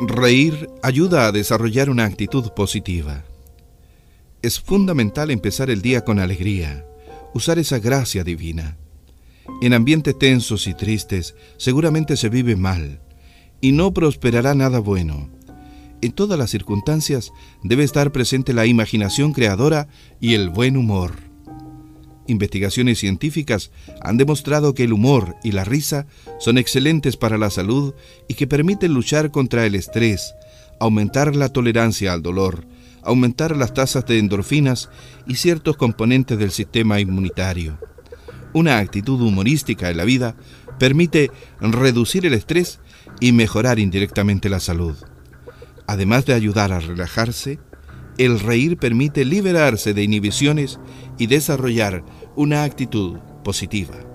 Reír ayuda a desarrollar una actitud positiva. Es fundamental empezar el día con alegría, usar esa gracia divina. En ambientes tensos y tristes seguramente se vive mal y no prosperará nada bueno. En todas las circunstancias debe estar presente la imaginación creadora y el buen humor. Investigaciones científicas han demostrado que el humor y la risa son excelentes para la salud y que permiten luchar contra el estrés, aumentar la tolerancia al dolor, aumentar las tasas de endorfinas y ciertos componentes del sistema inmunitario. Una actitud humorística en la vida permite reducir el estrés y mejorar indirectamente la salud. Además de ayudar a relajarse, el reír permite liberarse de inhibiciones y desarrollar una actitud positiva.